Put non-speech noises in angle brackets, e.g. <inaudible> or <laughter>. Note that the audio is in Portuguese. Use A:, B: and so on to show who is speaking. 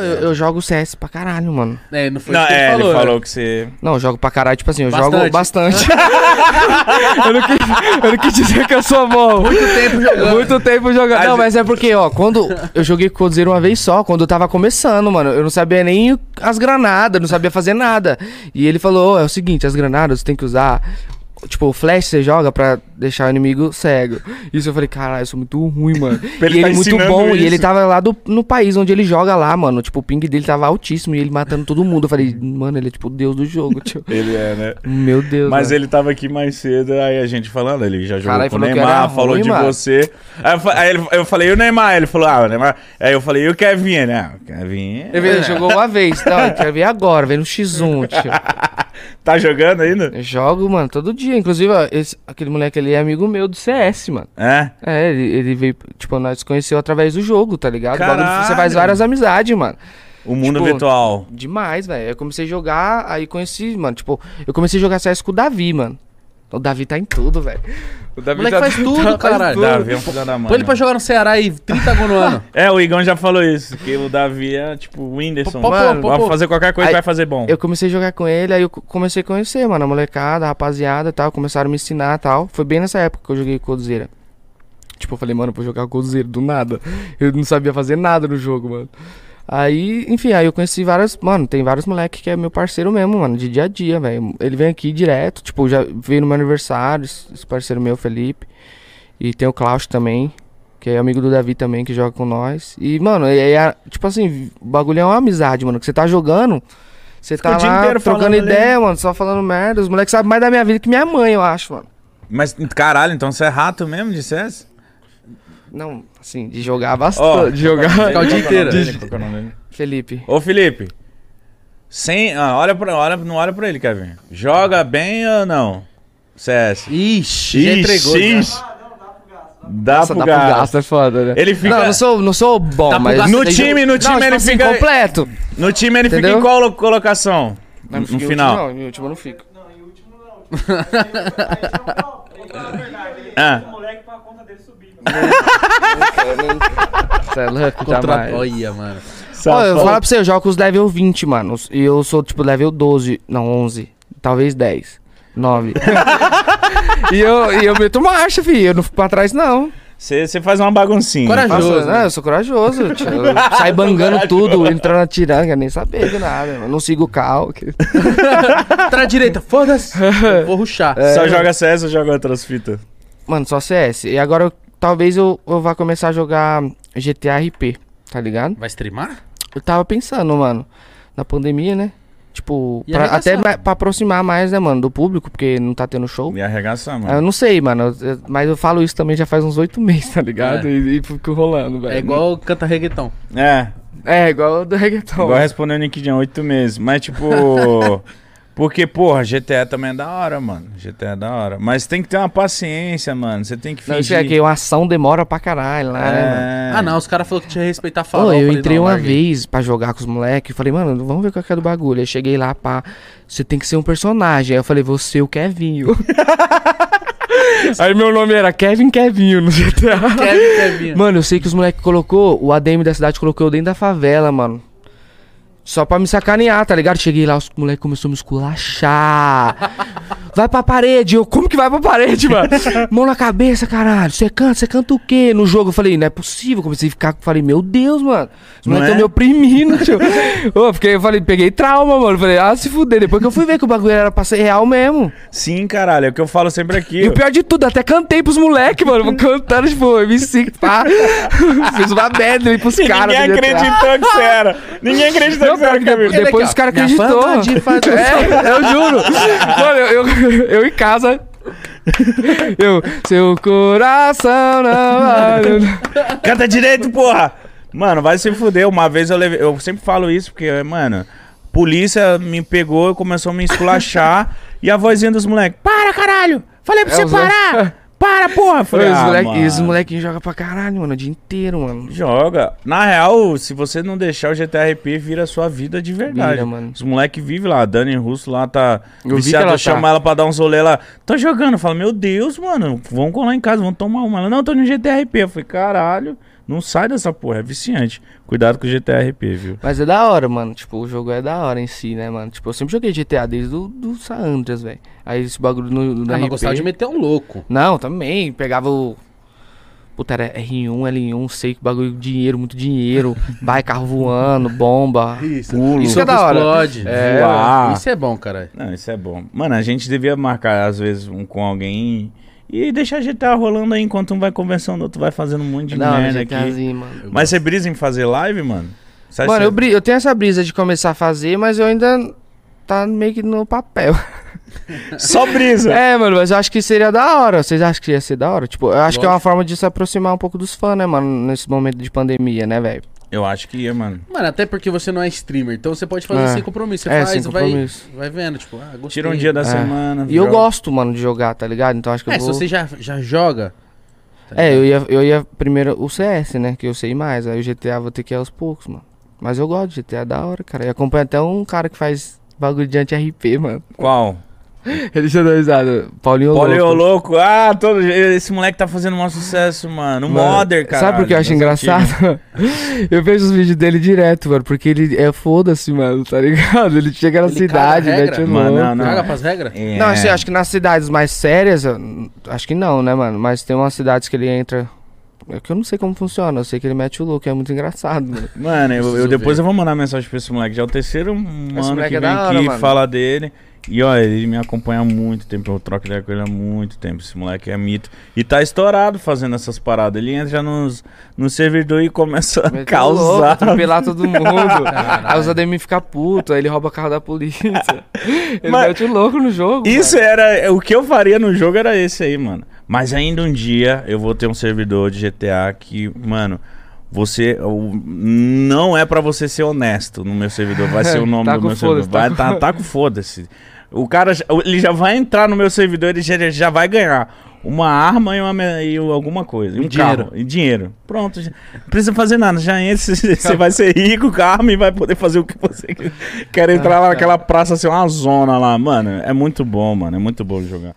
A: Eu, eu jogo CS pra caralho, mano.
B: É, não foi
C: Não,
B: isso que
C: é, ele
B: né?
C: falou que você.
A: Não, eu jogo pra caralho, tipo assim, eu
B: Bastante.
A: jogo bastante. <laughs> eu, não quis, eu não quis dizer que eu sou bom. Muito tempo jogando. Muito tempo jogando. Não, mas é porque, ó, quando eu joguei com o Codzeiro uma vez só, quando eu tava começando, mano, eu não sabia nem as granadas, não sabia fazer nada. E ele falou, ó, é o seguinte, as granadas você tem que usar... Tipo, o flash você joga pra deixar o inimigo cego. Isso eu falei, caralho, eu sou muito ruim, mano. <laughs>
C: Ele
A: e
C: tá
A: ele muito bom,
C: isso.
A: e ele tava lá do, no país onde ele joga lá, mano. Tipo, o ping dele tava altíssimo e ele matando todo mundo. Eu falei, mano, ele é tipo o deus do jogo, tio. <laughs>
C: Ele é, né?
A: Meu Deus,
C: Mas
A: mano.
C: ele tava aqui mais cedo, aí a gente falando, ele já jogou
A: Caralho,
C: com o Neymar, falou
A: ruim,
C: de
A: mano.
C: você. Aí, eu, aí ele- eu falei, e o Neymar? Ele falou, ah, o Neymar. Aí eu falei, e o Kevin, né? O Kevin.
A: Ele <laughs> jogou uma vez, não, eu quero ver agora, vem no X1, tio.
C: Tá jogando ainda?
A: Eu jogo, mano, todo dia. Inclusive, esse- aquele moleque ali é amigo meu do CS, mano.
C: É?
A: É, ele, ele veio, tipo, nós conheceu através do jogo, tá ligado? O bagulho, Você
C: Caralho.
A: faz várias amizades, mano.
C: O mundo
A: Tipo,
C: virtual.
A: Demais, velho. Eu comecei a jogar, aí conheci, mano, tipo, eu comecei a jogar CS com o Davi, mano. O Davi tá em tudo, velho. O
B: O
A: Davi
B: moleque
A: tá-
B: faz <laughs> tudo,
A: faz
B: caralho.
A: tudo.
C: Davi é um filho da mãe.
B: Põe ele pra jogar no Ceará e 30 gols no <laughs> ano.
C: É, o Igão já falou isso, que o Davi é tipo o Whindersson.
B: Pô, pô,
C: Mano,
B: pô,
C: vai
B: pô.
C: fazer qualquer coisa
A: Aí-
C: vai fazer bom.
A: Eu comecei a jogar com ele, aí eu co- comecei a conhecer, mano, a molecada, a rapaziada e tal. Começaram a me ensinar e tal. Foi bem nessa época que eu joguei Codzeira. Tipo, eu falei, mano, vou jogar Codzeira do nada. Eu não sabia fazer nada no jogo, mano. Aí, enfim, aí eu conheci várias. Mano, tem vários moleques que é meu parceiro mesmo, mano, de dia a dia, velho. Ele vem aqui direto, tipo, já veio no meu aniversário, esse parceiro meu, Felipe. E tem o Klaus também, que é amigo do Davi também, que joga com nós. E, mano, é, é- tipo assim, o bagulho é uma amizade, mano. Que você tá jogando, você
C: Fica
A: tá lá trocando
C: falando ali.
A: ideia, mano, só falando merda. Os moleques sabem mais da minha vida que minha mãe, eu acho, mano.
C: Mas, caralho, então você é rato mesmo de CS?
A: Não, assim, de jogar bastante.
C: Ó,
A: de jogar.
B: O dia inteiro.
A: Felipe.
C: Ô, Felipe. Sem, ah, olha pra, olha, não olha pra ele, Kevin. Joga bem ou não? CS.
B: Ixi, já entregou. já.
C: Ixi. Dá
A: Nossa,
C: pro
A: dá pro
C: gasto.
A: gasto, é foda, né?
C: Ele fica.
A: Não, eu não sou, não sou bom,
B: Dá pro
A: mas.
B: gasto
C: No time, no
A: Não,
C: time
A: tipo
C: ele
A: assim,
C: fica.
A: completo.
C: No time ele fica
A: Entendeu?
C: em qual lo- colocação? No,
A: Não,
C: no
A: em
C: final.
A: Último, não, em último eu não fico.
C: Ah,
A: Você é louco,
B: Contra...
A: jamais.
B: Olha, mano.
A: Ó, eu vou falar pra você, eu jogo com os level 20, mano. E eu sou, tipo, level 12. Não, 11. Talvez 10. 9. <laughs> e, eu, e eu meto marcha, filho. Eu não fico pra trás, não.
C: Você faz uma baguncinha.
B: Corajoso.
A: Faço-
B: né?
A: não, eu sou corajoso. tio. Eu saio bangando tudo, entrando atirando, quero nem saber de nada. mano. Não sigo o carro. que- <laughs>
B: Pra direita, foda-se. <laughs> Eu Vou ruxar.
C: Só
A: É.
C: joga CS ou joga outras fitas?
A: Mano, só CS. E agora eu- talvez eu, eu vá começar a jogar GTA RP, tá ligado?
B: Vai streamar?
A: Eu tava pensando, mano, na pandemia, né? Tipo,
B: E
A: pra,
B: arregaçar.
A: até pra aproximar mais, né, mano, do público, porque não tá tendo show.
C: Me arregaça,
A: Ah, Eu
C: mano.
A: não sei, mano, eu- eu- mas eu falo isso também já faz uns oito meses, tá ligado?
B: É.
A: E, e fico rolando, velho.
B: É igual canta reggaeton.
C: É,
A: É, igual o do reggaeton.
C: igual respondeu o Nick Jam, oito meses. Mas, tipo. <laughs> porque, porra, GTA também é da hora, mano. GTA é da hora. Mas tem que ter uma paciência, mano. Você tem que
A: Não, isso
C: fingir.
A: é que uma ação demora pra caralho lá, né, mano?
C: É.
B: Ah, não, os caras falaram que tinha que respeitar a farol.
A: eu
B: falei,
A: entrei
B: não,
A: uma
B: larguei.
A: vez pra jogar com os moleques. Falei, mano, vamos ver qual que é do bagulho. Aí cheguei lá, pá. Você tem que ser um personagem. Aí eu falei, você, o Kevinho. <laughs> <laughs> Aí meu nome era Kevin Kevinho no GTA.
B: Kevin, Kevin.
A: Mano, eu sei que os moleques colocou, o ADM da cidade colocou eu dentro da favela, mano. Só pra me sacanear, tá ligado? Cheguei lá, os moleques começaram a me esculachar. <laughs> Vai pra parede. Eu, como que vai pra parede, mano? <laughs> Mão na cabeça, caralho. Você canta, você canta o quê? No jogo eu falei, não é possível. Comecei a ficar, falei, meu Deus, mano. Os
C: Não
A: moleques
C: é?
A: me oprimindo, tio. Ô, fiquei, eu falei, peguei trauma, mano. Falei, ah, se fuder. Depois que eu fui ver que o bagulho era pra ser real mesmo.
C: Sim, caralho. É o que eu falo sempre aqui.
A: E o pior de tudo, até cantei pros moleques, mano. Cantando, tipo, MC, pá. <laughs> Fiz uma medley pros caras.
C: ninguém
A: GTA.
C: acreditou que você era. Ninguém acreditou
A: Não,
C: que você era
A: que depois, depois os caras acreditou.
B: fama de fazer- <laughs>
A: É, eu juro. Mano, eu, eu, <laughs> eu em casa. <laughs> Eu, seu coração não vale.
C: Canta direito, porra! Mano, vai se fuder. Uma vez eu levei. Eu sempre falo isso porque, mano, polícia me pegou e começou a me esculachar. <laughs> e a vozinha dos moleques: Para, caralho! Falei pra
A: É,
C: você parar! Para, porra! Falei,
A: os
C: ah,
A: moleque,
C: mano.
A: e os molequinhos jogam pra caralho, mano, o dia inteiro, mano.
C: Joga. Na real, se você não deixar o GTRP, vira a sua vida de verdade.
A: Vira, mano.
C: Os moleques vivem lá. A Dani Russo lá tá
A: Eu vi que
C: viciada.
A: ela
C: Eu chamo
A: tá.
C: ela pra dar uns rolê lá. Tô jogando. Fala, meu Deus, mano. Vamos colar em casa, vamos tomar uma. Ela, não, tô no GTRP. Eu falei, caralho. Não sai dessa porra, é viciante. Cuidado com o GTA RP, viu?
A: Mas é da hora, mano. Tipo, o jogo é da hora em si, né, mano? Tipo, eu sempre joguei GTA desde o do San Andreas, velho. Aí esse bagulho no, no
B: Ah, mas gostava de meter um louco.
A: Não, também. Pegava o. Puta, era R1, L1, sei que bagulho, dinheiro, muito dinheiro. <laughs> vai, carro voando, bomba.
B: Isso.
A: Pulo.
B: Isso é
A: é da hora.
B: explode.
A: É,
C: voar.
B: Isso é bom, cara.
C: Não, isso é bom. Mano, a gente devia marcar, às vezes, um com alguém e deixar GTA rolando aí enquanto um vai conversando, o outro vai fazendo um monte de
A: Não,
C: merda aqui.
A: GTAzinho, mano.
C: Mas você brisa em fazer live, mano? Você acha
A: Mano,
C: que-
A: eu, bri- eu tenho essa brisa de começar a fazer, mas eu ainda tá meio que no papel. <laughs>
C: Só brisa.
A: É, mano, mas eu acho que seria da hora. Vocês acham que ia ser da hora? Tipo, eu acho que é uma
B: Lógico.
A: forma de se aproximar um pouco dos fãs, né, mano? Nesse momento de pandemia, né, velho?
C: Eu acho que ia, mano.
B: Mano, até porque você não é streamer, então você pode fazer
A: É.
B: sem compromisso. Você
A: É,
B: faz,
A: sem
B: vai,
A: compromisso.
B: vai vendo, tipo, ah, gostei.
C: Tira um dia da
A: É.
C: semana.
A: E eu
C: joga.
A: gosto, mano, de jogar, tá ligado? Então acho que
B: É,
A: eu
B: se
A: vou...
B: você já, já joga. tá
A: É, eu ia, eu ia primeiro o CS, né? Que eu sei mais. Aí o GTA vou ter que ir aos poucos, mano. Mas eu gosto de GTA, é da hora, cara. E acompanho até um cara que faz bagulho de anti-RP, mano.
C: Qual? <laughs>
A: Ele já deu risada. Paulinho
C: Polio
A: Louco.
C: louco. Ah, todo... esse moleque tá fazendo um sucesso, mano. O
A: Mano,
C: Modder, cara.
A: Sabe por que eu acho engraçado? <laughs> eu vejo os vídeos dele direto, mano. Porque ele é foda-se, mano, tá ligado? Ele chega na
B: Ele
A: cidade,
B: caga a
A: mete o
B: regra.
C: Mano,
A: louco.
C: não, não.
B: Caga pras regras?
C: É.
A: Não, assim, acho que nas cidades mais sérias, acho que não, né, mano? Mas tem umas cidades que ele entra. É que eu não sei como funciona, eu sei que ele mete o louco, é muito engraçado, mano.
C: Mano, eu, eu- depois eu vou mandar mensagem pra esse moleque. Já é o terceiro mano que
A: é
C: vem
A: hora,
C: aqui
A: mano.
C: fala dele. E ó, ele me acompanha há muito tempo. Eu troco ideia com ele há muito tempo. Esse moleque é mito. E tá estourado fazendo essas paradas. Ele entra nos, no servidor e começa a
A: Mete o louco,
C: causar.
A: atropelar todo <laughs> mundo. Aí os ADM fica puto, aí ele rouba o carro da polícia. <laughs> Ele
C: Mas-
A: mete o louco no jogo.
C: Isso
A: mano.
C: era. O que eu faria no jogo era esse aí, mano. Mas ainda um dia eu vou ter um servidor de GTA que, mano. Você. o- Não é pra você ser honesto no meu servidor. Vai ser o <laughs> nome
A: Tá
C: do meu servidor.
A: tá
C: Vai, tá, tá com foda-se. O cara. Ele já vai entrar no meu servidor e já, já vai ganhar uma arma e, uma, e alguma coisa. E um
B: dinheiro.
C: carro. E dinheiro. Pronto. não precisa fazer nada. Já entra. <laughs> Você vai ser rico com a arma e vai poder fazer o que você quer. Quer entrar lá naquela praça, assim, uma zona lá. Mano, é muito bom, mano. É muito bom jogar.